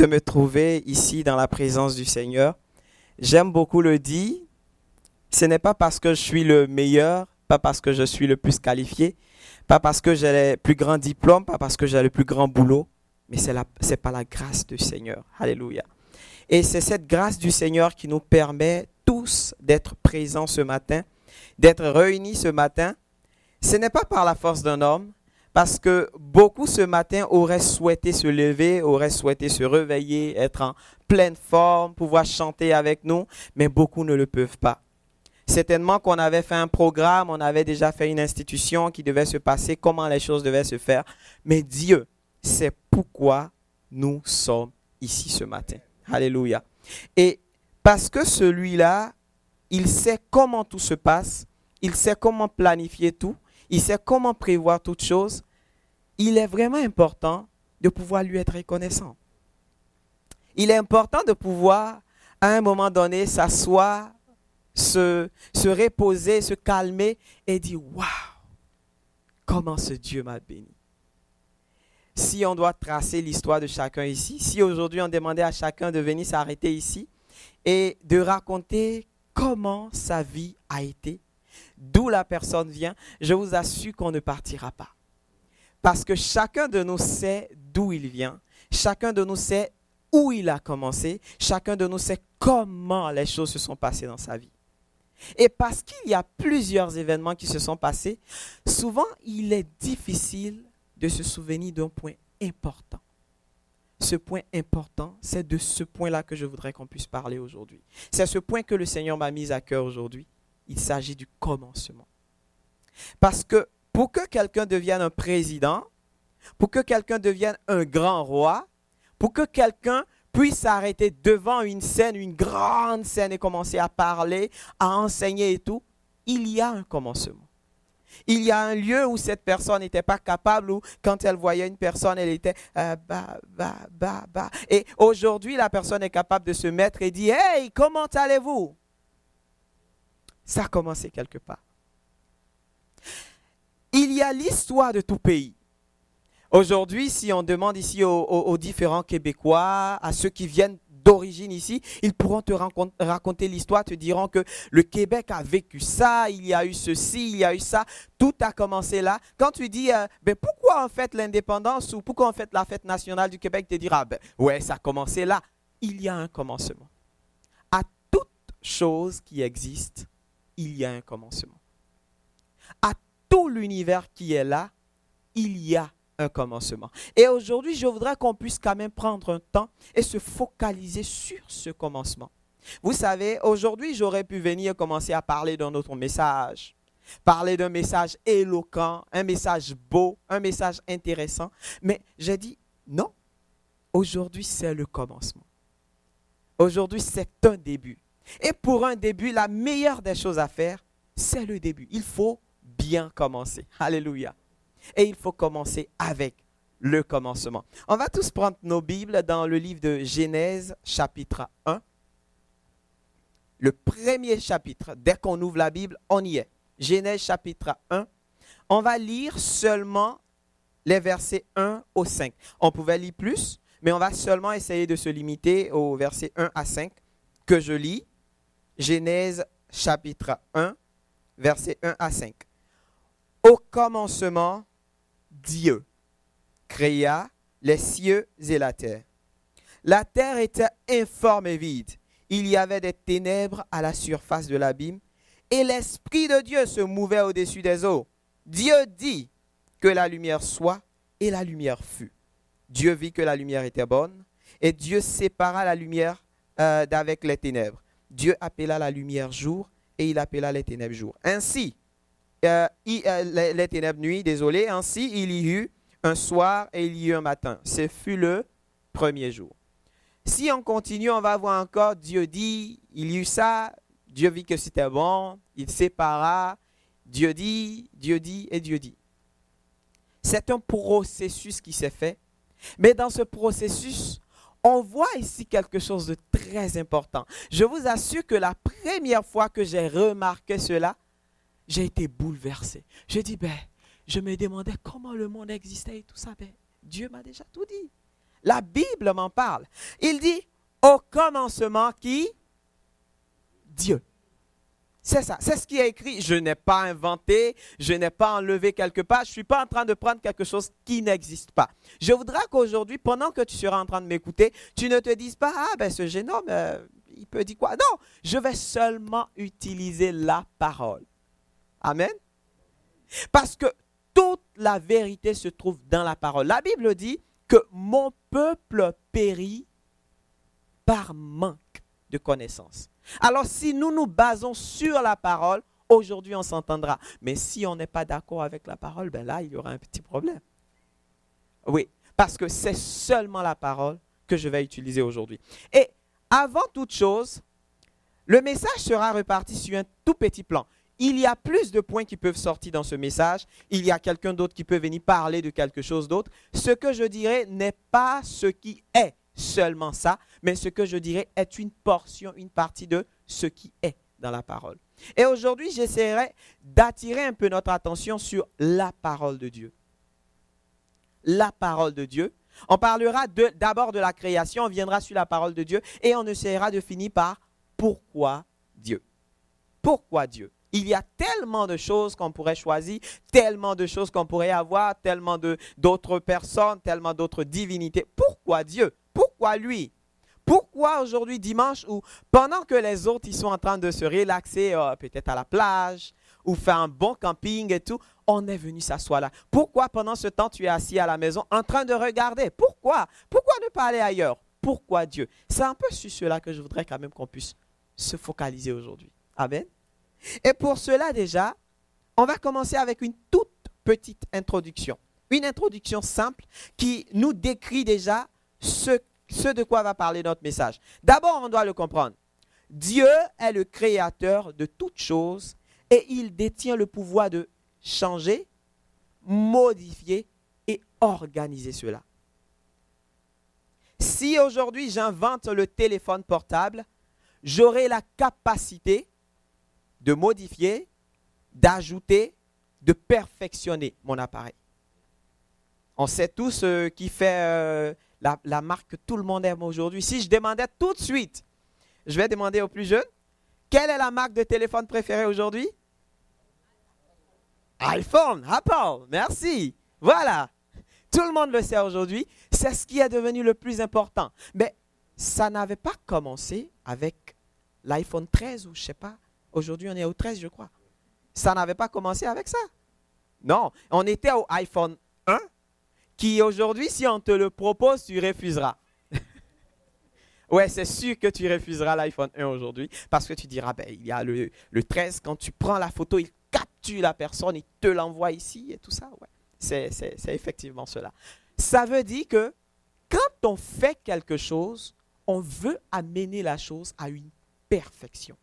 de me trouver ici dans la présence du Seigneur. J'aime beaucoup le dire. Ce n'est pas parce que je suis le meilleur, pas parce que je suis le plus qualifié, pas parce que j'ai les plus grands diplômes, pas parce que j'ai le plus grand boulot, mais c'est pas la grâce du Seigneur. Alléluia. Et c'est cette grâce du Seigneur qui nous permet tous d'être présents ce matin, d'être réunis ce matin. Ce n'est pas par la force d'un homme, parce que beaucoup ce matin auraient souhaité se lever, auraient souhaité se réveiller, être en pleine forme, pouvoir chanter avec nous, mais beaucoup ne le peuvent pas. Certainement qu'on avait fait un programme, on avait déjà fait une institution qui devait se passer, comment les choses devaient se faire. Mais Dieu, c'est pourquoi nous sommes ici ce matin. Alléluia. Et parce que celui-là, il sait comment tout se passe, il sait comment planifier tout, il sait comment prévoir toutes choses, il est vraiment important de pouvoir lui être reconnaissant. Il est important de pouvoir, à un moment donné, s'asseoir, se, se reposer, se calmer et dire, waouh, comment ce Dieu m'a béni. Si on doit tracer l'histoire de chacun ici, si aujourd'hui on demandait à chacun de venir s'arrêter ici et de raconter comment sa vie a été, d'où la personne vient, je vous assure qu'on ne partira pas. Parce que chacun de nous sait d'où il vient, chacun de nous sait où il a commencé, chacun de nous sait comment les choses se sont passées dans sa vie. Et parce qu'il y a plusieurs événements qui se sont passés, souvent il est difficile de se souvenir d'un point important. Ce point important, c'est de ce point-là que je voudrais qu'on puisse parler aujourd'hui. C'est ce point que le Seigneur m'a mis à cœur aujourd'hui il s'agit du commencement. Parce que pour que quelqu'un devienne un président, pour que quelqu'un devienne un grand roi, pour que quelqu'un puisse s'arrêter devant une scène, une grande scène et commencer à parler, à enseigner et tout, il y a un commencement. Il y a un lieu où cette personne n'était pas capable, ou quand elle voyait une personne, elle était euh, bah, bah, bah, bah. Et aujourd'hui, la personne est capable de se mettre et dire Hey, comment allez-vous? Ça a commencé quelque part. Il y a l'histoire de tout pays. Aujourd'hui, si on demande ici aux, différents Québécois, à ceux qui viennent d'origine ici, ils pourront te raconter l'histoire, te diront que le Québec a vécu ça, il y a eu ceci, il y a eu ça, tout a commencé là. Quand tu dis, euh, ben pourquoi on fête l'indépendance ou pourquoi on fête la fête nationale du Québec, tu te diras, ben ouais, ça a commencé là. Il y a un commencement. À toute chose qui existe, il y a un commencement. Tout l'univers qui est là, il y a un commencement. Et aujourd'hui, je voudrais qu'on puisse quand même prendre un temps et se focaliser sur ce commencement. Vous savez, aujourd'hui, j'aurais pu venir commencer à parler d'un autre message, parler d'un message éloquent, un message beau, un message intéressant, mais j'ai dit non. Aujourd'hui, c'est le commencement. Aujourd'hui, c'est un début. Et pour un début, la meilleure des choses à faire, c'est le début. Il faut bien commencer. Alléluia. Et il faut commencer avec le commencement. On va tous prendre nos Bibles dans le livre de Genèse chapitre 1. Le premier chapitre, dès qu'on ouvre la Bible, on y est. Genèse chapitre 1. On va lire seulement les versets 1 au 5. On pouvait lire plus, mais on va seulement essayer de se limiter aux versets 1 à 5 que je lis. Genèse chapitre 1, versets 1 à 5. Au commencement, Dieu créa les cieux et la terre. La terre était informe et vide. Il y avait des ténèbres à la surface de l'abîme, et l'Esprit de Dieu se mouvait au-dessus des eaux. Dieu dit que la lumière soit, et la lumière fut. Dieu vit que la lumière était bonne, et Dieu sépara la lumière euh, d'avec les ténèbres. Dieu appela la lumière jour et il appela les ténèbres jour. Ainsi, euh, euh, les, ténèbres nuit, désolé, ainsi il y eut un soir et il y eut un matin. Ce fut le premier jour. Si on continue, on va voir encore Dieu dit, il y eut ça, Dieu vit que c'était bon, il sépara, Dieu dit, Dieu dit et Dieu dit. C'est un processus qui s'est fait, mais dans ce processus, on voit ici quelque chose de très important. Je vous assure que la première fois que j'ai remarqué cela, j'ai été bouleversé. Je dis, ben, je me demandais comment le monde existait et tout ça. Ben, Dieu m'a déjà tout dit. La Bible m'en parle. Il dit, au commencement qui? Dieu. C'est ça, c'est ce qui est écrit. Je n'ai pas inventé, je n'ai pas enlevé quelque part, je ne suis pas en train de prendre quelque chose qui n'existe pas. Je voudrais qu'aujourd'hui, pendant que tu seras en train de m'écouter, tu ne te dises pas, ah ben ce homme, euh, il peut dire quoi? Non, je vais seulement utiliser la parole. Amen. Parce que toute la vérité se trouve dans la parole. La Bible dit que mon peuple périt par manque de connaissance. Alors si nous nous basons sur la parole, aujourd'hui on s'entendra. Mais si on n'est pas d'accord avec la parole, ben là il y aura un petit problème. Oui, parce que c'est seulement la parole que je vais utiliser aujourd'hui. Et avant toute chose, le message sera reparti sur un tout petit plan. Il y a plus de points qui peuvent sortir dans ce message. Il y a quelqu'un d'autre qui peut venir parler de quelque chose d'autre. Ce que je dirais n'est pas ce qui est seulement ça, mais ce que je dirais est une portion, une partie de ce qui est dans la parole. Et aujourd'hui, j'essaierai d'attirer un peu notre attention sur la parole de Dieu. La parole de Dieu. On parlera d'abord de, la création, on viendra sur la parole de Dieu et on essaiera de finir par pourquoi Dieu. Pourquoi Dieu? Il y a tellement de choses qu'on pourrait choisir, tellement de choses qu'on pourrait avoir, tellement d'autres personnes, tellement d'autres divinités. Pourquoi Dieu? Pourquoi lui? Pourquoi aujourd'hui dimanche ou pendant que les autres ils sont en train de se relaxer euh, peut-être à la plage ou faire un bon camping et tout, on est venu s'asseoir là? Pourquoi pendant ce temps tu es assis à la maison en train de regarder? Pourquoi? Pourquoi ne pas aller ailleurs? Pourquoi Dieu? C'est un peu sur cela que je voudrais quand même qu'on puisse se focaliser aujourd'hui. Amen. Et pour cela déjà, on va commencer avec une toute petite introduction. Une introduction simple qui nous décrit déjà ce de quoi va parler notre message. D'abord, on doit le comprendre. Dieu est le créateur de toutes choses et il détient le pouvoir de changer, modifier et organiser cela. Si aujourd'hui j'invente le téléphone portable, j'aurai la capacité de modifier, d'ajouter, de perfectionner mon appareil. On sait tous ce qui fait euh, la, marque que tout le monde aime aujourd'hui. Si je demandais tout de suite, je vais demander aux plus jeunes, quelle est la marque de téléphone préférée aujourd'hui? iPhone, Apple, merci. Voilà. Tout le monde le sait aujourd'hui. C'est ce qui est devenu le plus important. Mais ça n'avait pas commencé avec l'iPhone 13 ou je sais pas. Aujourd'hui, on est au 13, je crois. Ça n'avait pas commencé avec ça. Non, on était au iPhone 1 qui aujourd'hui, si on te le propose, tu refuseras. ouais, c'est sûr que tu refuseras l'iPhone 1 aujourd'hui parce que tu diras, ben, il y a le, le 13, quand tu prends la photo, il capture la personne, il te l'envoie ici et tout ça. Ouais, c'est effectivement cela. Ça veut dire que quand on fait quelque chose, on veut amener la chose à une perfection.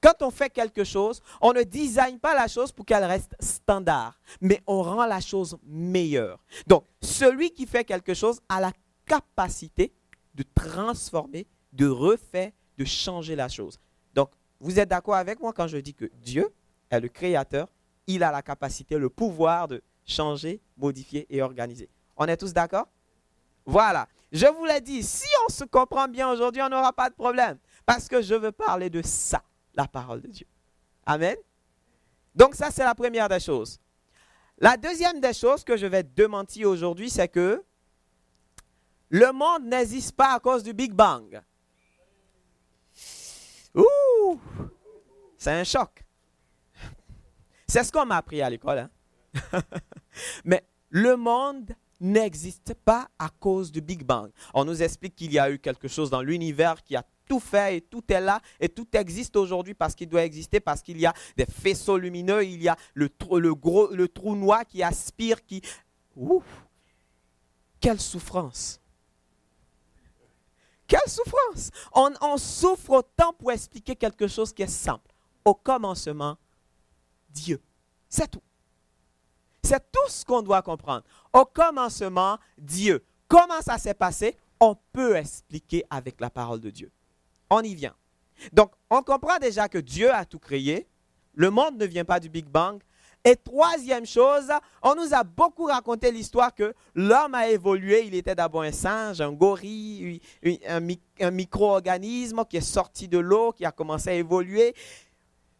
Quand on fait quelque chose, on ne design pas la chose pour qu'elle reste standard, mais on rend la chose meilleure. Donc, celui qui fait quelque chose a la capacité de transformer, de refaire, de changer la chose. Donc, vous êtes d'accord avec moi quand je dis que Dieu est le créateur, il a la capacité, le pouvoir de changer, modifier et organiser. On est tous d'accord? Voilà. Je vous l'ai dit, si on se comprend bien aujourd'hui, on n'aura pas de problème. Parce que je veux parler de ça la parole de Dieu. Amen. Donc ça, c'est la première des choses. La deuxième des choses que je vais démentir aujourd'hui, c'est que le monde n'existe pas à cause du Big Bang. Ouh, c'est un choc. C'est ce qu'on m'a appris à l'école. Hein. Mais le monde n'existe pas à cause du Big Bang. On nous explique qu'il y a eu quelque chose dans l'univers qui a tout fait et tout est là et tout existe aujourd'hui parce qu'il doit exister, parce qu'il y a des faisceaux lumineux, il y a le, trou noir qui aspire, qui... Ouf Quelle souffrance Quelle souffrance on souffre autant pour expliquer quelque chose qui est simple. Au commencement, Dieu. C'est tout. C'est tout ce qu'on doit comprendre. Au commencement, Dieu. Comment ça s'est passé? On peut expliquer avec la parole de Dieu. On y vient. Donc, on comprend déjà que Dieu a tout créé. Le monde ne vient pas du Big Bang. Et troisième chose, on nous a beaucoup raconté l'histoire que l'homme a évolué. Il était d'abord un singe, un gorille, un, micro-organisme qui est sorti de l'eau, qui a commencé à évoluer.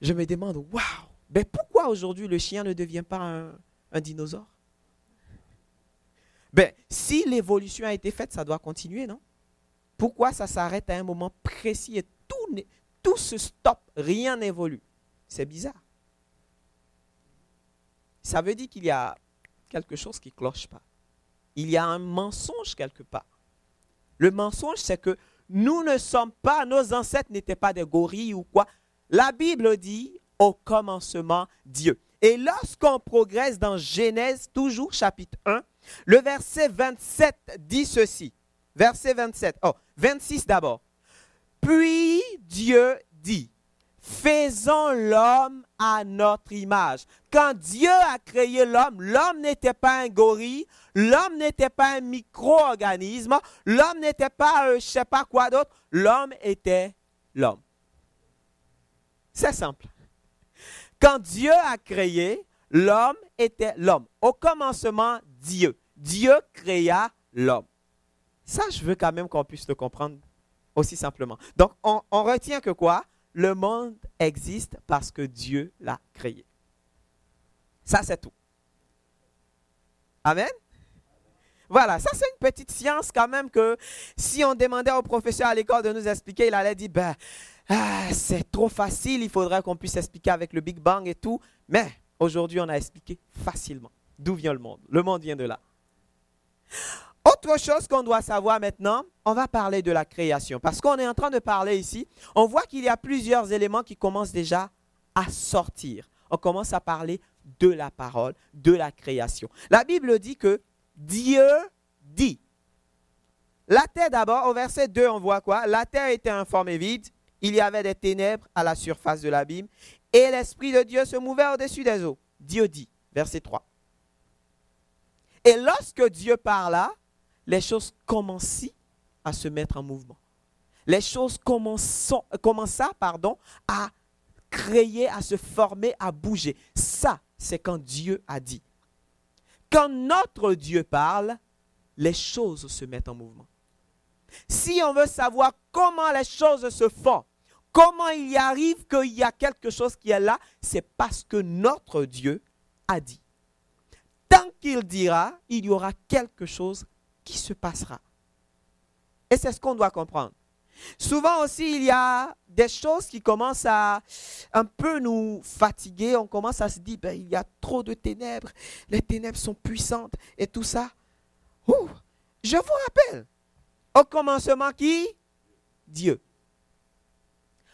Je me demande, waouh, mais pourquoi aujourd'hui le chien ne devient pas un, un dinosaure? Ben, si l'évolution a été faite, ça doit continuer, non? Pourquoi ça s'arrête à un moment précis et tout, tout se stoppe, rien n'évolue? C'est bizarre. Ça veut dire qu'il y a quelque chose qui cloche pas. Il y a un mensonge quelque part. Le mensonge, c'est que nous ne sommes pas, nos ancêtres n'étaient pas des gorilles ou quoi. La Bible dit au commencement Dieu. Et lorsqu'on progresse dans Genèse, toujours chapitre 1, le verset 27 dit ceci. Verset 27. Oh, 26 d'abord. Puis Dieu dit, faisons l'homme à notre image. Quand Dieu a créé l'homme, l'homme n'était pas un gorille, l'homme n'était pas un micro-organisme, l'homme n'était pas, je ne sais pas quoi d'autre, l'homme était l'homme. C'est simple. Quand Dieu a créé, l'homme était l'homme. Au commencement, Dieu. Dieu créa l'homme. Ça, je veux quand même qu'on puisse le comprendre aussi simplement. Donc, on, retient que quoi? Le monde existe parce que Dieu l'a créé. Ça, c'est tout. Amen? Voilà, ça c'est une petite science quand même que si on demandait au professeur à l'école de nous expliquer, il allait dire, ben, ah, c'est trop facile, il faudrait qu'on puisse expliquer avec le Big Bang et tout. Mais aujourd'hui, on a expliqué facilement d'où vient le monde. Le monde vient de là. Autre chose qu'on doit savoir maintenant, on va parler de la création. Parce qu'on est en train de parler ici, on voit qu'il y a plusieurs éléments qui commencent déjà à sortir. On commence à parler de la parole, de la création. La Bible dit que Dieu dit. La terre d'abord, au verset 2, on voit quoi? La terre était informe et vide, il y avait des ténèbres à la surface de l'abîme, et l'Esprit de Dieu se mouvait au-dessus des eaux. Dieu dit, verset 3. Et lorsque Dieu parla, les choses commençaient à se mettre en mouvement. Les choses commença pardon, à créer, à se former, à bouger. Ça, c'est quand Dieu a dit. Quand notre Dieu parle, les choses se mettent en mouvement. Si on veut savoir comment les choses se font, comment il arrive qu'il y a quelque chose qui est là, c'est parce que notre Dieu a dit tant qu'il dira, il y aura quelque chose qui se passera. Et c'est ce qu'on doit comprendre. Souvent aussi, il y a des choses qui commencent à un peu nous fatiguer. On commence à se dire, ben, il y a trop de ténèbres, les ténèbres sont puissantes et tout ça. je vous rappelle, au commencement qui? Dieu.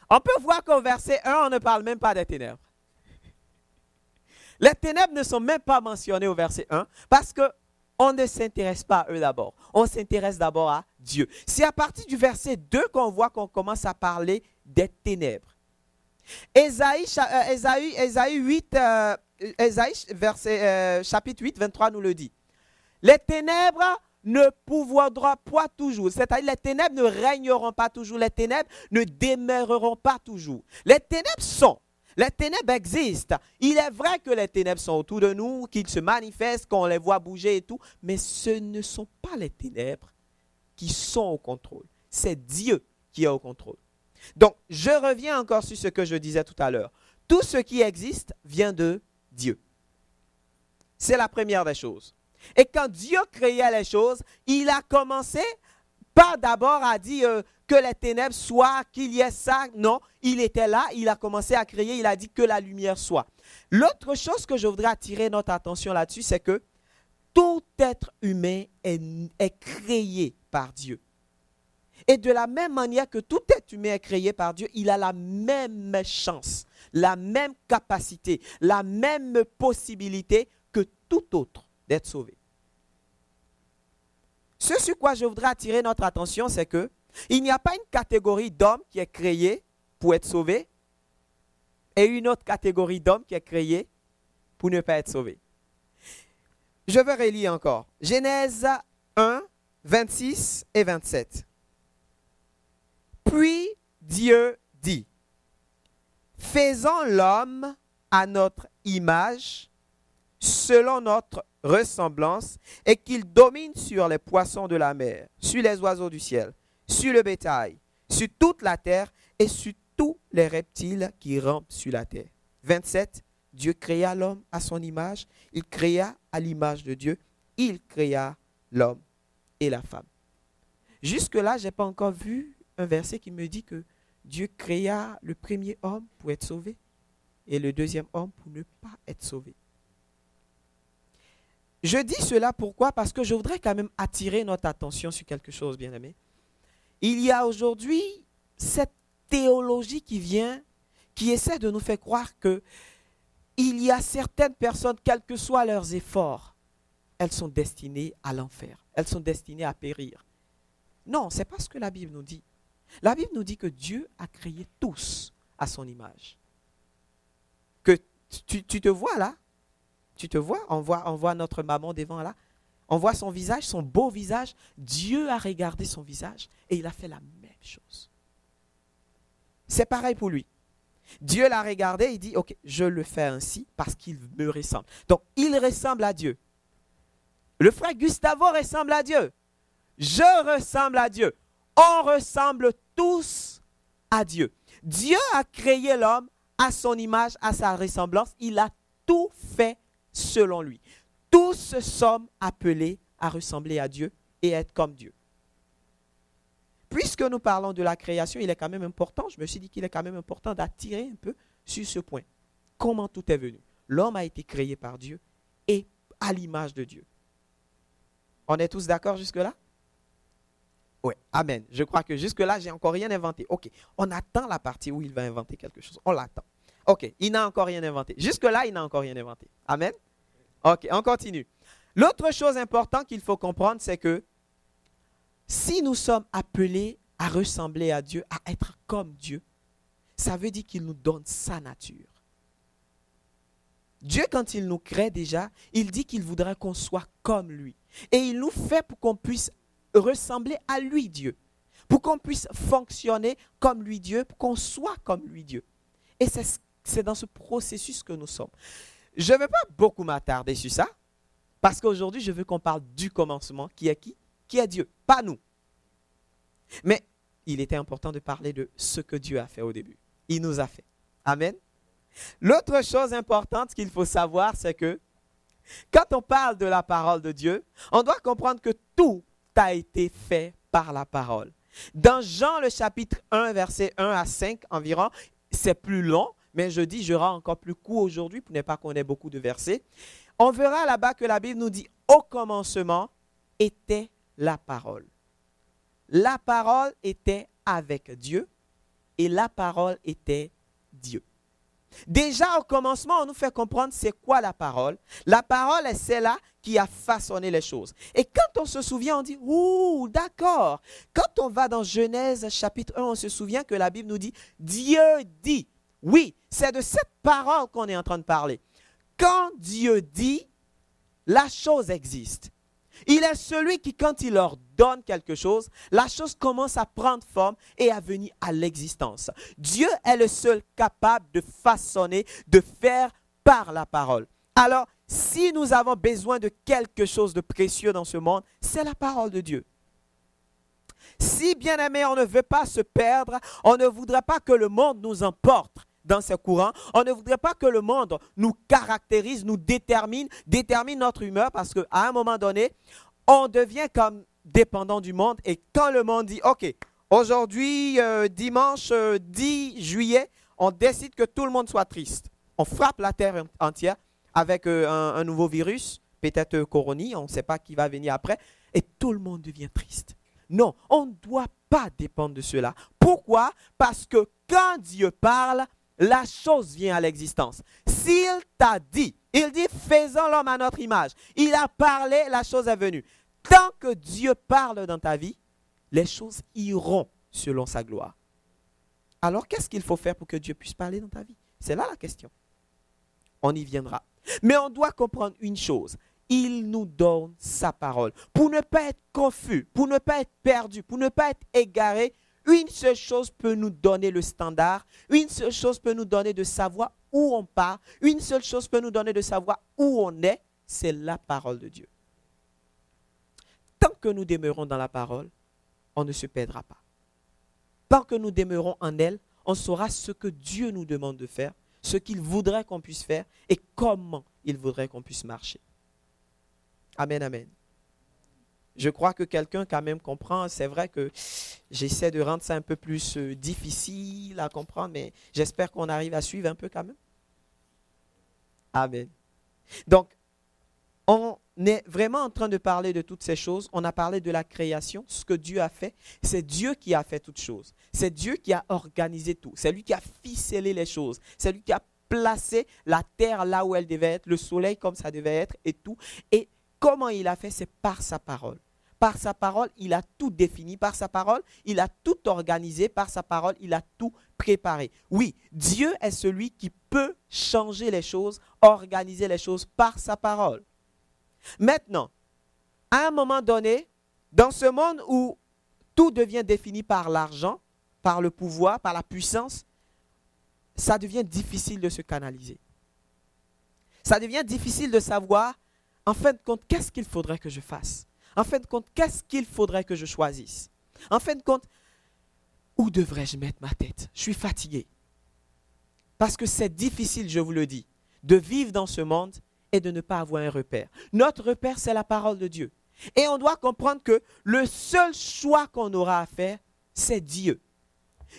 On peut voir qu'au verset 1, on ne parle même pas des ténèbres. Les ténèbres ne sont même pas mentionnées au verset 1 parce que on ne s'intéresse pas à eux d'abord. On s'intéresse d'abord à Dieu. C'est à partir du verset 2 qu'on voit qu'on commence à parler des ténèbres. Ésaïe, euh, 8, euh, verset, euh, chapitre 8, 23 nous le dit. Les ténèbres ne pouvoir pas toujours. C'est-à-dire les ténèbres ne régneront pas toujours. Les ténèbres ne demeureront pas toujours. Les ténèbres sont les ténèbres existent. Il est vrai que les ténèbres sont autour de nous, qu'ils se manifestent, qu'on les voit bouger et tout, mais ce ne sont pas les ténèbres qui sont au contrôle. C'est Dieu qui est au contrôle. Donc, je reviens encore sur ce que je disais tout à l'heure. Tout ce qui existe vient de Dieu. C'est la première des choses. Et quand Dieu créait les choses, il a commencé pas d'abord à dire euh, que les ténèbres soient, qu'il y ait ça. Non, il était là, il a commencé à créer, il a dit que la lumière soit. L'autre chose que je voudrais attirer notre attention là-dessus, c'est que tout être humain est, créé par Dieu. Et de la même manière que tout être humain est créé par Dieu, il a la même chance, la même capacité, la même possibilité que tout autre d'être sauvé. Ce sur quoi je voudrais attirer notre attention, c'est que il n'y a pas une catégorie d'hommes qui est créée pour être sauvé et une autre catégorie d'hommes qui est créée pour ne pas être sauvé. Je vais relire encore. Genèse 1, 26 et 27. Puis Dieu dit, faisons l'homme à notre image, selon notre ressemblance et qu'il domine sur les poissons de la mer, sur les oiseaux du ciel, sur le bétail, sur toute la terre et sur tous les reptiles qui rampent sur la terre. 27. Dieu créa l'homme à son image, il créa à l'image de Dieu, il créa l'homme et la femme. Jusque-là, je n'ai pas encore vu un verset qui me dit que Dieu créa le premier homme pour être sauvé et le deuxième homme pour ne pas être sauvé. Je dis cela pourquoi? Parce que je voudrais quand même attirer notre attention sur quelque chose, bien aimé. Il y a aujourd'hui cette théologie qui vient, qui essaie de nous faire croire que il y a certaines personnes, quels que soient leurs efforts, elles sont destinées à l'enfer. Elles sont destinées à périr. Non, ce n'est pas ce que la Bible nous dit. La Bible nous dit que Dieu a créé tous à son image. Que tu, te vois là? Tu te vois? On, voit on voit notre maman devant là. On voit son visage, son beau visage. Dieu a regardé son visage et il a fait la même chose. C'est pareil pour lui. Dieu l'a regardé, il dit, ok, je le fais ainsi parce qu'il me ressemble. Donc, il ressemble à Dieu. Le frère Gustavo ressemble à Dieu. Je ressemble à Dieu. On ressemble tous à Dieu. Dieu a créé l'homme à son image, à sa ressemblance. Il a tout fait selon lui. Tous sommes appelés à ressembler à Dieu et être comme Dieu. Puisque nous parlons de la création, il est quand même important, je me suis dit qu'il est quand même important d'attirer un peu sur ce point. Comment tout est venu? L'homme a été créé par Dieu et à l'image de Dieu. On est tous d'accord jusque-là? Oui, Amen. Je crois que jusque-là, j'ai encore rien inventé. OK. On attend la partie où il va inventer quelque chose. On l'attend. OK. Il n'a encore rien inventé. Jusque-là, il n'a encore rien inventé. Amen? OK. On continue. L'autre chose importante qu'il faut comprendre, c'est que si nous sommes appelés à ressembler à Dieu, à être comme Dieu, ça veut dire qu'il nous donne sa nature. Dieu, quand il nous crée déjà, il dit qu'il voudrait qu'on soit comme lui. Et il nous fait pour qu'on puisse ressembler à lui, Dieu. Pour qu'on puisse fonctionner comme lui, Dieu, pour qu'on soit comme lui, Dieu. Et c'est dans ce processus que nous sommes. Je ne vais pas beaucoup m'attarder sur ça, parce qu'aujourd'hui, je veux qu'on parle du commencement, qui est qui Qui est Dieu, pas nous. Mais il était important de parler de ce que Dieu a fait au début. Il nous a fait. Amen. L'autre chose importante qu'il faut savoir, c'est que quand on parle de la parole de Dieu, on doit comprendre que tout a été fait par la parole. Dans Jean le chapitre 1, verset 1 à 5 environ, c'est plus long, mais je dis, je rends encore plus court aujourd'hui pour ne pas qu'on ait beaucoup de versets. On verra là-bas que la Bible nous dit, au commencement était la parole. La parole était avec Dieu et la parole était Dieu. Déjà au commencement, on nous fait comprendre c'est quoi la parole. La parole est celle-là qui a façonné les choses. Et quand on se souvient, on dit, ouh, d'accord. Quand on va dans Genèse chapitre 1, on se souvient que la Bible nous dit, Dieu dit. Oui, c'est de cette parole qu'on est en train de parler. Quand Dieu dit, la chose existe. Il est celui qui, quand il leur donne quelque chose, la chose commence à prendre forme et à venir à l'existence. Dieu est le seul capable de façonner, de faire par la parole. Alors, si nous avons besoin de quelque chose de précieux dans ce monde, c'est la parole de Dieu. Si, bien aimé, on ne veut pas se perdre, on ne voudrait pas que le monde nous emporte dans ses courants. On ne voudrait pas que le monde nous caractérise, nous détermine, détermine notre humeur parce qu'à un moment donné, on devient comme dépendant du monde et quand le monde dit, OK, aujourd'hui, euh, dimanche 10 euh, juillet, on décide que tout le monde soit triste. On frappe la terre entière avec euh, un, nouveau virus, peut-être coronie, on ne sait pas qui va venir après, et tout le monde devient triste. Non, on ne doit pas dépendre de cela. Pourquoi? Parce que quand Dieu parle, la chose vient à l'existence. S'il t'a dit, il dit, faisons l'homme à notre image. Il a parlé, la chose est venue. Tant que Dieu parle dans ta vie, les choses iront selon sa gloire. Alors qu'est-ce qu'il faut faire pour que Dieu puisse parler dans ta vie? C'est là la question. On y viendra. Mais on doit comprendre une chose. Il nous donne sa parole. Pour ne pas être confus, pour ne pas être perdu, pour ne pas être égaré, une seule chose peut nous donner le standard, une seule chose peut nous donner de savoir où on part, une seule chose peut nous donner de savoir où on est, c'est la parole de Dieu. Tant que nous demeurons dans la parole, on ne se perdra pas. Tant que nous demeurons en elle, on saura ce que Dieu nous demande de faire, ce qu'il voudrait qu'on puisse faire et comment il voudrait qu'on puisse marcher. Amen, amen. Je crois que quelqu'un quand même comprend. C'est vrai que j'essaie de rendre ça un peu plus euh, difficile à comprendre, mais j'espère qu'on arrive à suivre un peu quand même. Amen. Donc, on est vraiment en train de parler de toutes ces choses. On a parlé de la création, ce que Dieu a fait. C'est Dieu qui a fait toutes choses. C'est Dieu qui a organisé tout. C'est lui qui a ficelé les choses. C'est lui qui a placé la terre là où elle devait être, le soleil comme ça devait être et tout. Et Comment il a fait C'est par sa parole. Par sa parole, il a tout défini. Par sa parole, il a tout organisé. Par sa parole, il a tout préparé. Oui, Dieu est celui qui peut changer les choses, organiser les choses par sa parole. Maintenant, à un moment donné, dans ce monde où tout devient défini par l'argent, par le pouvoir, par la puissance, ça devient difficile de se canaliser. Ça devient difficile de savoir en fin de compte, qu'est-ce qu'il faudrait que je fasse? En fin de compte, qu'est-ce qu'il faudrait que je choisisse? En fin de compte, où devrais-je mettre ma tête? Je suis fatigué. Parce que c'est difficile, je vous le dis, de vivre dans ce monde et de ne pas avoir un repère. Notre repère, c'est la parole de Dieu. Et on doit comprendre que le seul choix qu'on aura à faire, c'est Dieu.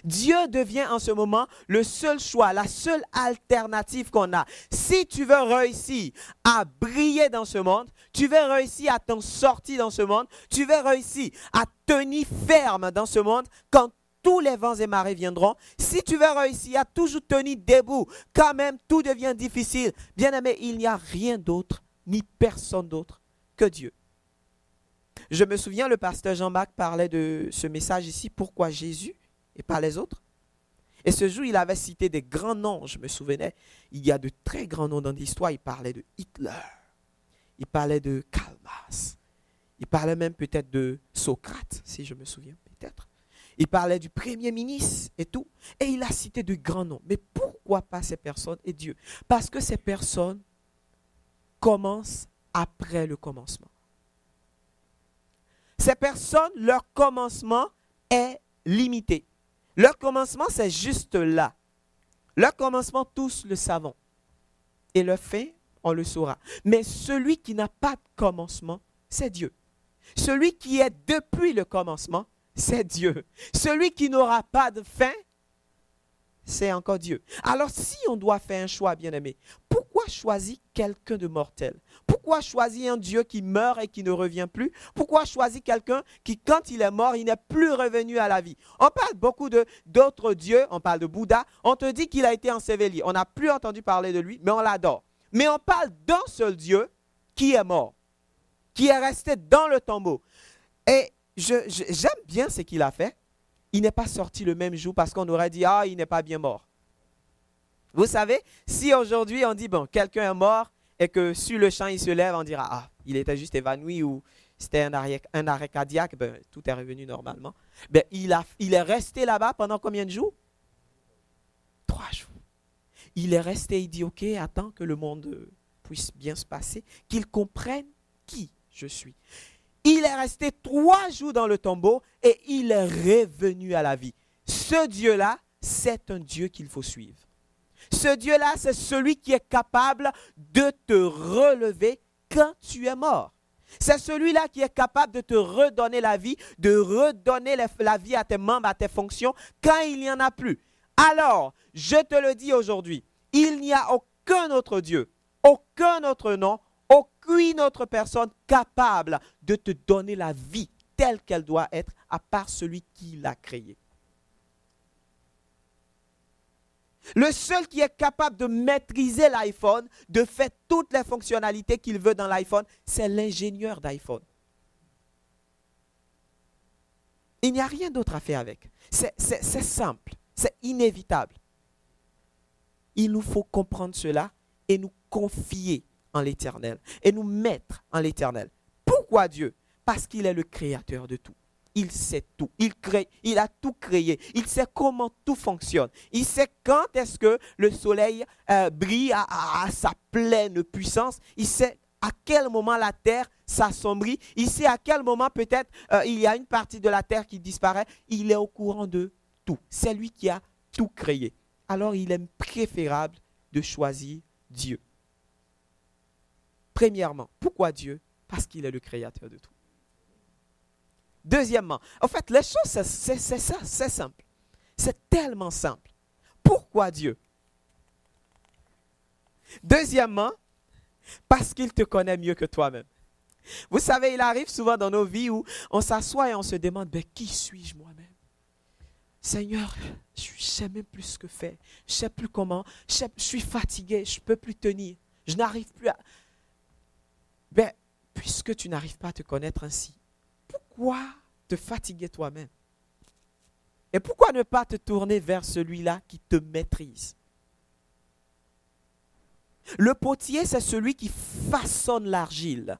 Dieu devient en ce moment le seul choix, la seule alternative qu'on a. Si tu veux réussir à briller dans ce monde, tu veux réussir à t'en sortir dans ce monde, tu veux réussir à tenir ferme dans ce monde quand tous les vents et marées viendront. Si tu veux réussir à toujours tenir debout, quand même tout devient difficile. Bien aimé, il n'y a rien d'autre, ni personne d'autre que Dieu. Je me souviens, le pasteur Jean-Marc parlait de ce message ici, pourquoi Jésus et pas les autres. Et ce jour, il avait cité des grands noms, je me souvenais. Il y a de très grands noms dans l'histoire. Il parlait de Hitler, il parlait de Kalmas, il parlait même peut-être de Socrate, si je me souviens, peut-être. Il parlait du premier ministre et tout. Et il a cité de grands noms. Mais pourquoi pas ces personnes et Dieu? Parce que ces personnes commencent après le commencement. Ces personnes, leur commencement est limité. Leur commencement, c'est juste là. Leur commencement, tous le savons. Et le fait, on le saura. Mais celui qui n'a pas de commencement, c'est Dieu. Celui qui est depuis le commencement, c'est Dieu. Celui qui n'aura pas de fin, c'est encore Dieu. Alors si on doit faire un choix, bien aimé, pourquoi choisir quelqu'un de mortel? Pourquoi choisir un Dieu qui meurt et qui ne revient plus? Pourquoi choisir quelqu'un qui, quand il est mort, il n'est plus revenu à la vie? On parle beaucoup d'autres dieux, on parle de Bouddha, on te dit qu'il a été enseveli. On n'a plus entendu parler de lui, mais on l'adore. Mais on parle d'un seul Dieu qui est mort, qui est resté dans le tombeau. Et j'aime bien ce qu'il a fait il n'est pas sorti le même jour parce qu'on aurait dit, ah, il n'est pas bien mort. Vous savez, si aujourd'hui on dit, bon, quelqu'un est mort et que sur le champ il se lève, on dira, ah, il était juste évanoui ou c'était un arrêt, cardiaque, ben, tout est revenu normalement. Ben, il, a, il est resté là-bas pendant combien de jours? Trois jours. Il est resté, il dit, ok, attends que le monde puisse bien se passer, qu'il comprenne qui je suis. Il est resté trois jours dans le tombeau et il est revenu à la vie. Ce Dieu-là, c'est un Dieu qu'il faut suivre. Ce Dieu-là, c'est celui qui est capable de te relever quand tu es mort. C'est celui-là qui est capable de te redonner la vie, de redonner la vie à tes membres, à tes fonctions, quand il n'y en a plus. Alors, je te le dis aujourd'hui, il n'y a aucun autre Dieu, aucun autre nom, aucune autre personne capable de te donner la vie telle qu'elle doit être, à part celui qui l'a créée. Le seul qui est capable de maîtriser l'iPhone, de faire toutes les fonctionnalités qu'il veut dans l'iPhone, c'est l'ingénieur d'iPhone. Il n'y a rien d'autre à faire avec. C'est simple, c'est inévitable. Il nous faut comprendre cela et nous confier en l'éternel et nous mettre en l'éternel. Pourquoi Dieu? Parce qu'il est le créateur de tout. Il sait tout. Il, crée, il a tout créé. Il sait comment tout fonctionne. Il sait quand est-ce que le soleil euh, brille à, sa pleine puissance. Il sait à quel moment la terre s'assombrit. Il sait à quel moment peut-être euh, il y a une partie de la terre qui disparaît. Il est au courant de tout. C'est lui qui a tout créé. Alors il est préférable de choisir Dieu. Premièrement, pourquoi Dieu? Parce qu'il est le créateur de tout. Deuxièmement, en fait, les choses, c'est ça, c'est simple. C'est tellement simple. Pourquoi Dieu? Deuxièmement, parce qu'il te connaît mieux que toi-même. Vous savez, il arrive souvent dans nos vies où on s'assoit et on se demande, ben, qui suis-je moi-même? Seigneur, je ne sais même plus ce que faire. Je ne sais plus comment. Je, suis fatigué, je ne peux plus tenir. Je n'arrive plus à... Ben, puisque tu n'arrives pas à te connaître ainsi, pourquoi te fatiguer toi-même? Et pourquoi ne pas te tourner vers celui-là qui te maîtrise? Le potier, c'est celui qui façonne l'argile.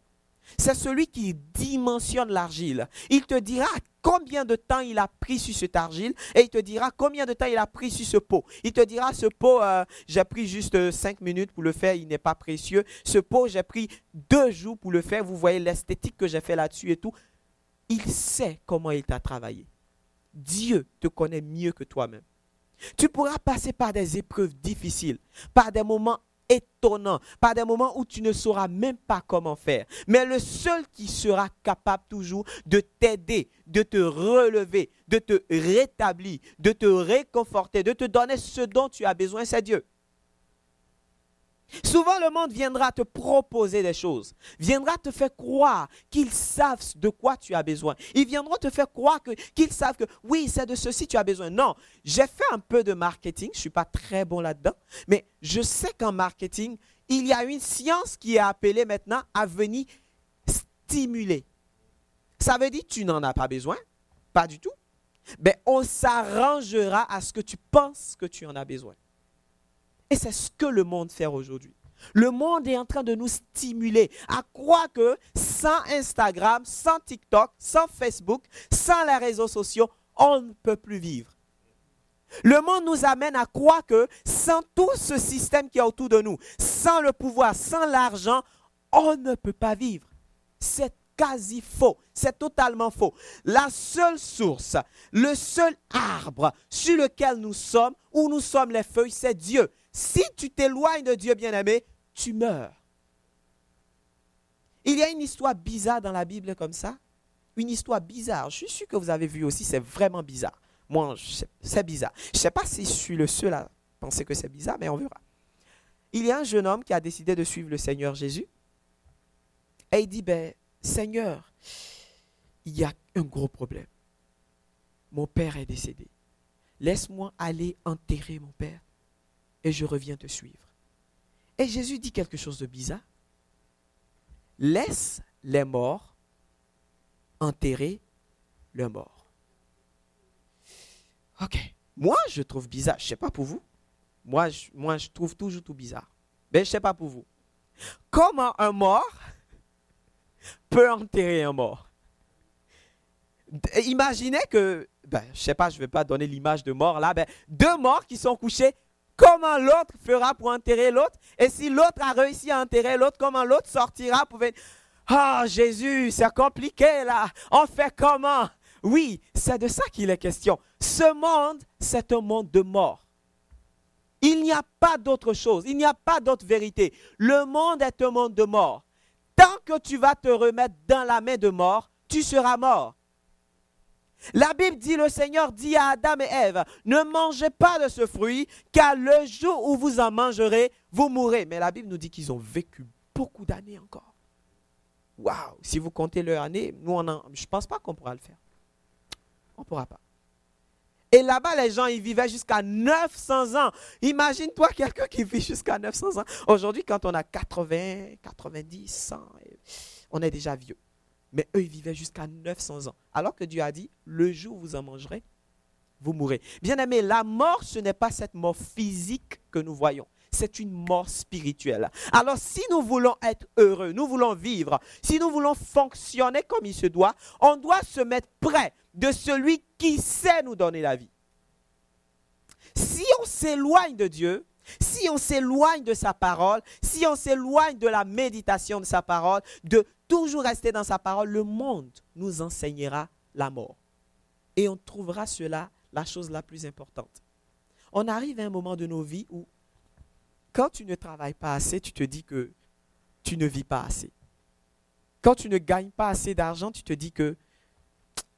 C'est celui qui dimensionne l'argile. Il te dira combien de temps il a pris sur cette argile et il te dira combien de temps il a pris sur ce pot. Il te dira ce pot, euh, j'ai pris juste 5 minutes pour le faire, il n'est pas précieux. Ce pot, j'ai pris deux jours pour le faire. Vous voyez l'esthétique que j'ai fait là-dessus et tout. Il sait comment il t'a travaillé. Dieu te connaît mieux que toi-même. Tu pourras passer par des épreuves difficiles, par des moments étonnants, par des moments où tu ne sauras même pas comment faire. Mais le seul qui sera capable toujours de t'aider, de te relever, de te rétablir, de te réconforter, de te donner ce dont tu as besoin, c'est Dieu. Souvent, le monde viendra te proposer des choses, viendra te faire croire qu'ils savent de quoi tu as besoin. Ils viendront te faire croire qu'ils savent que oui, c'est de ceci que tu as besoin. Non, j'ai fait un peu de marketing, je ne suis pas très bon là-dedans, mais je sais qu'en marketing, il y a une science qui est appelée maintenant à venir stimuler. Ça veut dire tu n'en as pas besoin, pas du tout, mais on s'arrangera à ce que tu penses que tu en as besoin. Et c'est ce que le monde fait aujourd'hui. Le monde est en train de nous stimuler à croire que sans Instagram, sans TikTok, sans Facebook, sans les réseaux sociaux, on ne peut plus vivre. Le monde nous amène à croire que sans tout ce système qui est autour de nous, sans le pouvoir, sans l'argent, on ne peut pas vivre. C'est quasi faux. C'est totalement faux. La seule source, le seul arbre sur lequel nous sommes, où nous sommes les feuilles, c'est Dieu. Si tu t'éloignes de Dieu bien-aimé, tu meurs. Il y a une histoire bizarre dans la Bible comme ça. Une histoire bizarre. Je suis sûr que vous avez vu aussi, c'est vraiment bizarre. Moi, c'est bizarre. Je ne sais pas si je suis le seul à penser que c'est bizarre, mais on verra. Il y a un jeune homme qui a décidé de suivre le Seigneur Jésus. Et il dit, ben, Seigneur, il y a un gros problème. Mon père est décédé. Laisse-moi aller enterrer mon père et je reviens te suivre. Et Jésus dit quelque chose de bizarre. Laisse les morts enterrer le mort. Ok. Moi, je trouve bizarre. Je ne sais pas pour vous. Moi je, moi, je trouve toujours tout bizarre. Mais je ne sais pas pour vous. Comment un mort peut enterrer un mort? Imaginez que, ben, je ne sais pas, je ne vais pas donner l'image de mort là, ben, deux morts qui sont couchés comment l'autre fera pour enterrer l'autre? Et si l'autre a réussi à enterrer l'autre, comment l'autre sortira pour venir? Ah, Jésus, c'est compliqué là. On fait comment? Oui, c'est de ça qu'il est question. Ce monde, c'est un monde de mort. Il n'y a pas d'autre chose, il n'y a pas d'autre vérité. Le monde est un monde de mort. Tant que tu vas te remettre dans la main de mort, tu seras mort. La Bible dit, le Seigneur dit à Adam et Ève, ne mangez pas de ce fruit, car le jour où vous en mangerez, vous mourrez. Mais la Bible nous dit qu'ils ont vécu beaucoup d'années encore. Waouh, si vous comptez leur année, nous, je ne pense pas qu'on pourra le faire. On ne pourra pas. Et là-bas, les gens, ils vivaient jusqu'à 900 ans. Imagine-toi quelqu'un qui vit jusqu'à 900 ans. Aujourd'hui, quand on a 80, 90, 100, on est déjà vieux. Mais eux, ils vivaient jusqu'à 900 ans. Alors que Dieu a dit, le jour où vous en mangerez, vous mourrez. Bien aimé, la mort, ce n'est pas cette mort physique que nous voyons. c'est une mort spirituelle. Alors si nous voulons être heureux, nous voulons vivre, si nous voulons fonctionner comme il se doit, on doit se mettre près de celui qui sait nous donner la vie. Si on s'éloigne de Dieu, si on s'éloigne de sa parole, si on s'éloigne de la méditation de sa parole, de toujours rester dans sa parole, le monde nous enseignera la mort. Et on trouvera cela la chose la plus importante. On arrive à un moment de nos vies où, quand tu ne travailles pas assez, tu te dis que tu ne vis pas assez. Quand tu ne gagnes pas assez d'argent, tu te dis que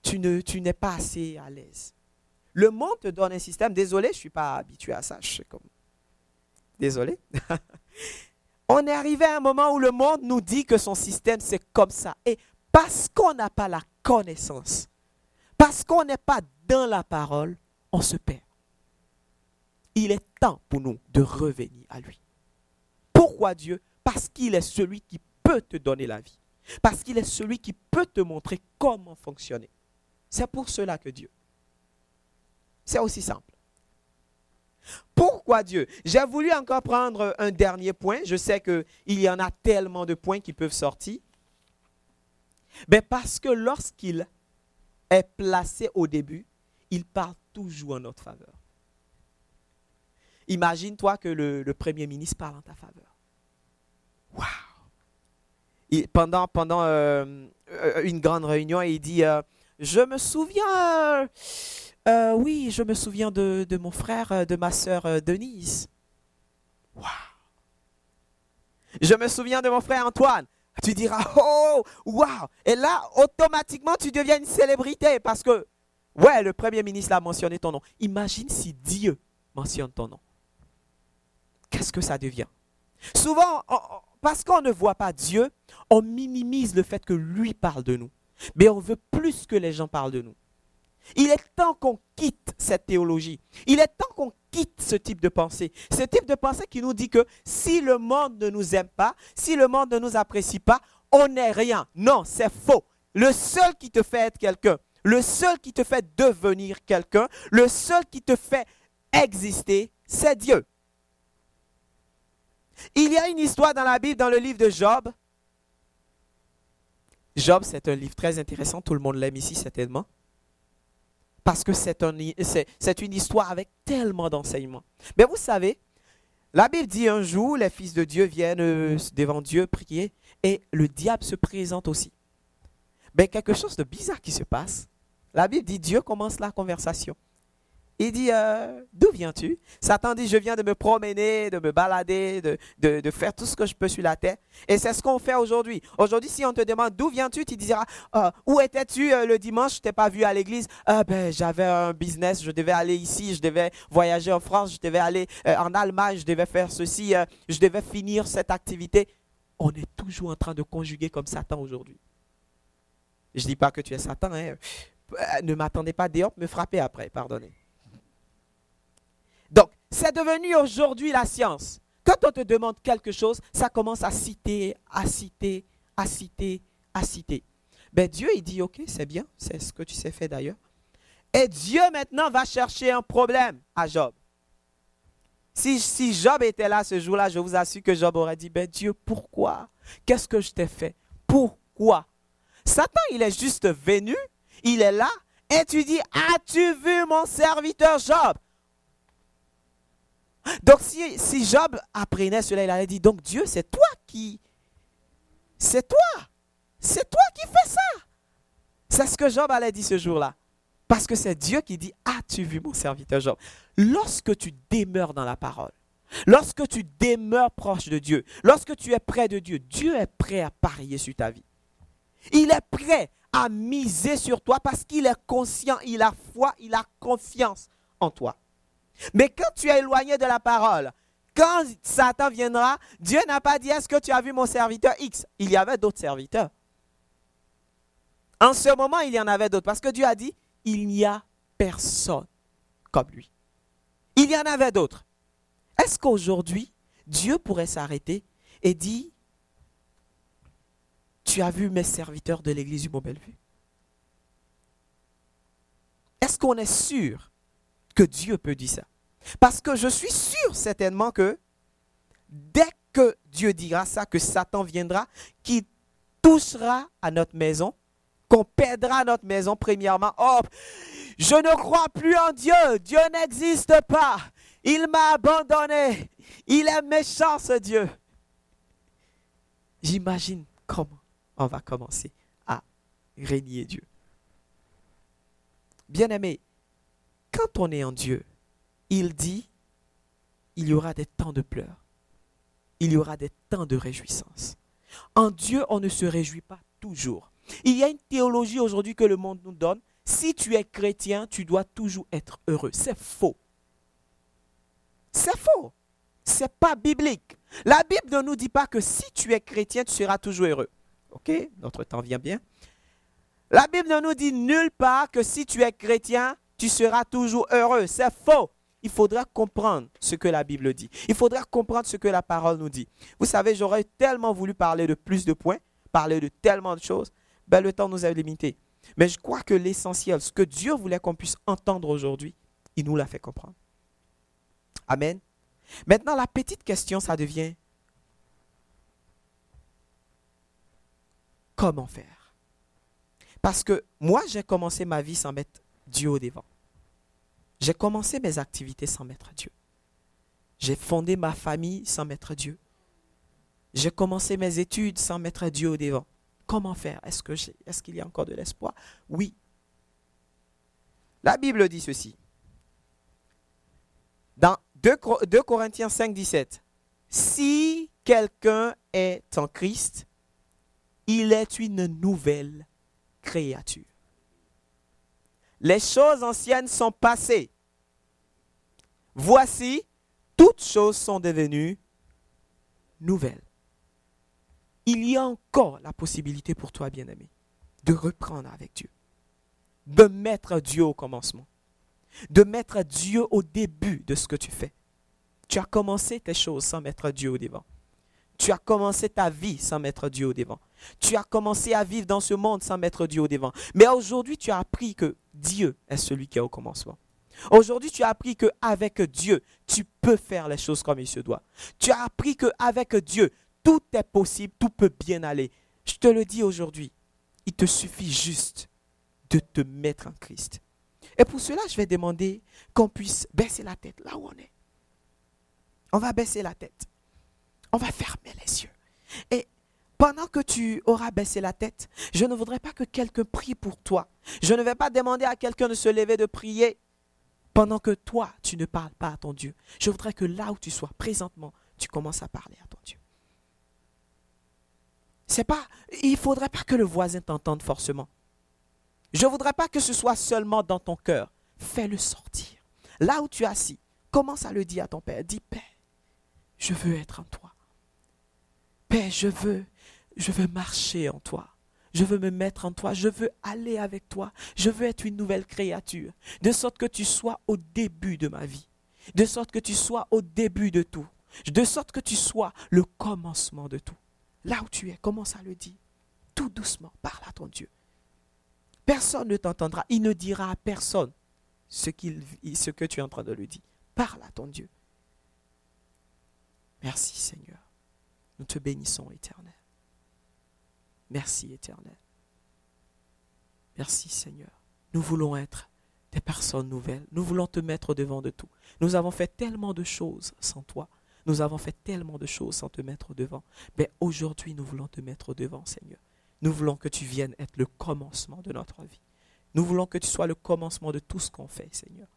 tu, ne, tu n'es pas assez à l'aise. Le monde te donne un système. Désolé, je suis pas habitué à ça. Je sais comme... Désolé. On est arrivé à un moment où le monde nous dit que son système, c'est comme ça. Et parce qu'on n'a pas la connaissance, parce qu'on n'est pas dans la parole, on se perd. Il est temps pour nous de revenir à lui. Pourquoi Dieu? Parce qu'il est celui qui peut te donner la vie. Parce qu'il est celui qui peut te montrer comment fonctionner. C'est pour cela que Dieu. C'est aussi simple. Pourquoi Dieu? J'ai voulu encore prendre un dernier point. Je sais qu'il y en a tellement de points qui peuvent sortir. Mais parce que lorsqu'il est placé au début, il parle toujours en notre faveur. Imagine-toi que le, Premier ministre parle en ta faveur. Waouh Pendant, euh, euh, une grande réunion, il dit, euh, je me souviens euh, oui, je me souviens de, mon frère, euh, de ma sœur euh, Denise. Wow. Je me souviens de mon frère Antoine. Tu diras, oh, wow. Et là, automatiquement, tu deviens une célébrité parce que, ouais, le Premier ministre a mentionné ton nom. Imagine si Dieu mentionne ton nom. Qu'est-ce que ça devient? Souvent, parce qu'on ne voit pas Dieu, on minimise le fait que lui parle de nous. Mais on veut plus que les gens parlent de nous. Il est temps qu'on quitte cette théologie. Il est temps qu'on quitte ce type de pensée. Ce type de pensée qui nous dit que si le monde ne nous aime pas, si le monde ne nous apprécie pas, on n'est rien. Non, c'est faux. Le seul qui te fait être quelqu'un, le seul qui te fait devenir quelqu'un, le seul qui te fait exister, c'est Dieu. Il y a une histoire dans la Bible, dans le livre de Job. Job, c'est un livre très intéressant, tout le monde l'aime ici certainement parce que c'est une histoire avec tellement d'enseignements. Mais vous savez, la Bible dit un jour, les fils de Dieu viennent euh, devant Dieu prier et le diable se présente aussi. Mais quelque chose de bizarre qui se passe. La Bible dit Dieu commence la conversation. Il dit, euh, d'où viens-tu? Satan dit, je viens de me promener, de me balader, de, faire tout ce que je peux sur la terre. Et c'est ce qu'on fait aujourd'hui. Aujourd'hui, si on te demande d'où viens-tu, tu diras, euh, où étais-tu euh, le dimanche? Je t'ai pas vu à l'église. Ben, j'avais un business, je devais aller ici, je devais voyager en France, je devais aller en Allemagne, je devais faire ceci, je devais finir cette activité. On est toujours en train de conjuguer comme Satan aujourd'hui. Je ne dis pas que tu es Satan. Hein. Ne m'attendez pas dehors, me frapper après, pardonnez. Donc, c'est devenu aujourd'hui la science. Quand on te demande quelque chose, ça commence à citer, à citer, à citer, à citer. Ben Dieu, il dit, ok, c'est bien, c'est ce que tu sais faire d'ailleurs. Et Dieu maintenant va chercher un problème à Job. Si, si Job était là ce jour-là, je vous assure que Job aurait dit, ben Dieu, pourquoi? Qu'est-ce que je t'ai fait? Pourquoi? Satan, il est juste venu, il est là, et tu dis, as-tu vu mon serviteur Job? Donc si, Job apprenait cela, il allait dire, donc Dieu, c'est toi qui... C'est toi. C'est toi qui fais ça. C'est ce que Job allait dire ce jour-là. Parce que c'est Dieu qui dit, as-tu vu mon serviteur Job Lorsque tu demeures dans la parole, lorsque tu demeures proche de Dieu, lorsque tu es près de Dieu, Dieu est prêt à parier sur ta vie. Il est prêt à miser sur toi parce qu'il est conscient, il a foi, il a confiance en toi. Mais quand tu es éloigné de la parole, quand Satan viendra, Dieu n'a pas dit est-ce que tu as vu mon serviteur X? Il y avait d'autres serviteurs. En ce moment, il y en avait d'autres parce que Dieu a dit il n'y a personne comme lui. Il y en avait d'autres. Est-ce qu'aujourd'hui, Dieu pourrait s'arrêter et dire Tu as vu mes serviteurs de l'église du Mont-Bellevue Est-ce qu'on est sûr que Dieu peut dire ça. Parce que je suis sûr certainement que dès que Dieu dira ça, que Satan viendra, qui touchera à notre maison, qu'on perdra notre maison premièrement. Oh, je ne crois plus en Dieu. Dieu n'existe pas. Il m'a abandonné. Il est méchant, ce Dieu. J'imagine comment on va commencer à régner Dieu. Bien-aimé, quand on est en Dieu, il dit, il y aura des temps de pleurs. Il y aura des temps de réjouissance. En Dieu, on ne se réjouit pas toujours. Il y a une théologie aujourd'hui que le monde nous donne. Si tu es chrétien, tu dois toujours être heureux. C'est faux. C'est faux. C'est pas biblique. La Bible ne nous dit pas que si tu es chrétien, tu seras toujours heureux. OK Notre temps vient bien. La Bible ne nous dit nulle part que si tu es chrétien, tu seras toujours heureux. C'est faux. Il faudra comprendre ce que la Bible dit. Il faudra comprendre ce que la parole nous dit. Vous savez, j'aurais tellement voulu parler de plus de points, parler de tellement de choses. Ben, le temps nous a limité. Mais je crois que l'essentiel, ce que Dieu voulait qu'on puisse entendre aujourd'hui, il nous l'a fait comprendre. Amen. Maintenant, la petite question, ça devient comment faire? Parce que moi, j'ai commencé ma vie sans mettre Dieu au devant. J'ai commencé mes activités sans mettre Dieu. J'ai fondé ma famille sans mettre Dieu. J'ai commencé mes études sans mettre Dieu au devant. Comment faire? Est-ce qu'il y a encore de l'espoir? Oui. La Bible dit ceci. Dans 2, 2 Corinthiens 5, 17. Si quelqu'un est en Christ, il est une nouvelle créature. Les choses anciennes sont passées. Voici, toutes choses sont devenues nouvelles. Il y a encore la possibilité pour toi, bien-aimé, de reprendre avec Dieu, de mettre Dieu au commencement, de mettre Dieu au début de ce que tu fais. Tu as commencé tes choses sans mettre Dieu au devant. Tu as commencé ta vie sans mettre Dieu au devant. Tu as commencé à vivre dans ce monde sans mettre Dieu au devant. Mais aujourd'hui, tu as appris que Dieu est celui qui est au commencement. Aujourd'hui, tu as appris qu'avec Dieu, tu peux faire les choses comme il se doit. Tu as appris qu'avec Dieu, tout est possible, tout peut bien aller. Je te le dis aujourd'hui, il te suffit juste de te mettre en Christ. Et pour cela, je vais demander qu'on puisse baisser la tête là où on est. On va baisser la tête. On va fermer les yeux. Et pendant que tu auras baissé la tête, je ne voudrais pas que quelqu'un prie pour toi. Je ne vais pas demander à quelqu'un de se lever, de prier pendant que toi, tu ne parles pas à ton Dieu. Je voudrais que là où tu sois, présentement, tu commences à parler à ton Dieu. C'est pas, il faudrait pas que le voisin t'entende forcément. Je voudrais pas que ce soit seulement dans ton cœur. Fais-le sortir. Là où tu es assis, commence à le dire à ton Père. Dis, Père, je veux être en toi. Père, je veux, marcher en toi. Je veux me mettre en toi. Je veux aller avec toi. Je veux être une nouvelle créature. De sorte que tu sois au début de ma vie. De sorte que tu sois au début de tout. De sorte que tu sois le commencement de tout. Là où tu es, commence à le dire. Tout doucement, parle à ton Dieu. Personne ne t'entendra. Il ne dira à personne ce, ce que tu es en train de lui dire. Parle à ton Dieu. Merci Seigneur. Nous te bénissons, Éternel. Merci, Éternel. Merci, Seigneur. Nous voulons être des personnes nouvelles. Nous voulons te mettre devant de tout. Nous avons fait tellement de choses sans toi. Nous avons fait tellement de choses sans te mettre devant. Mais aujourd'hui, nous voulons te mettre devant, Seigneur. Nous voulons que tu viennes être le commencement de notre vie. Nous voulons que tu sois le commencement de tout ce qu'on fait, Seigneur.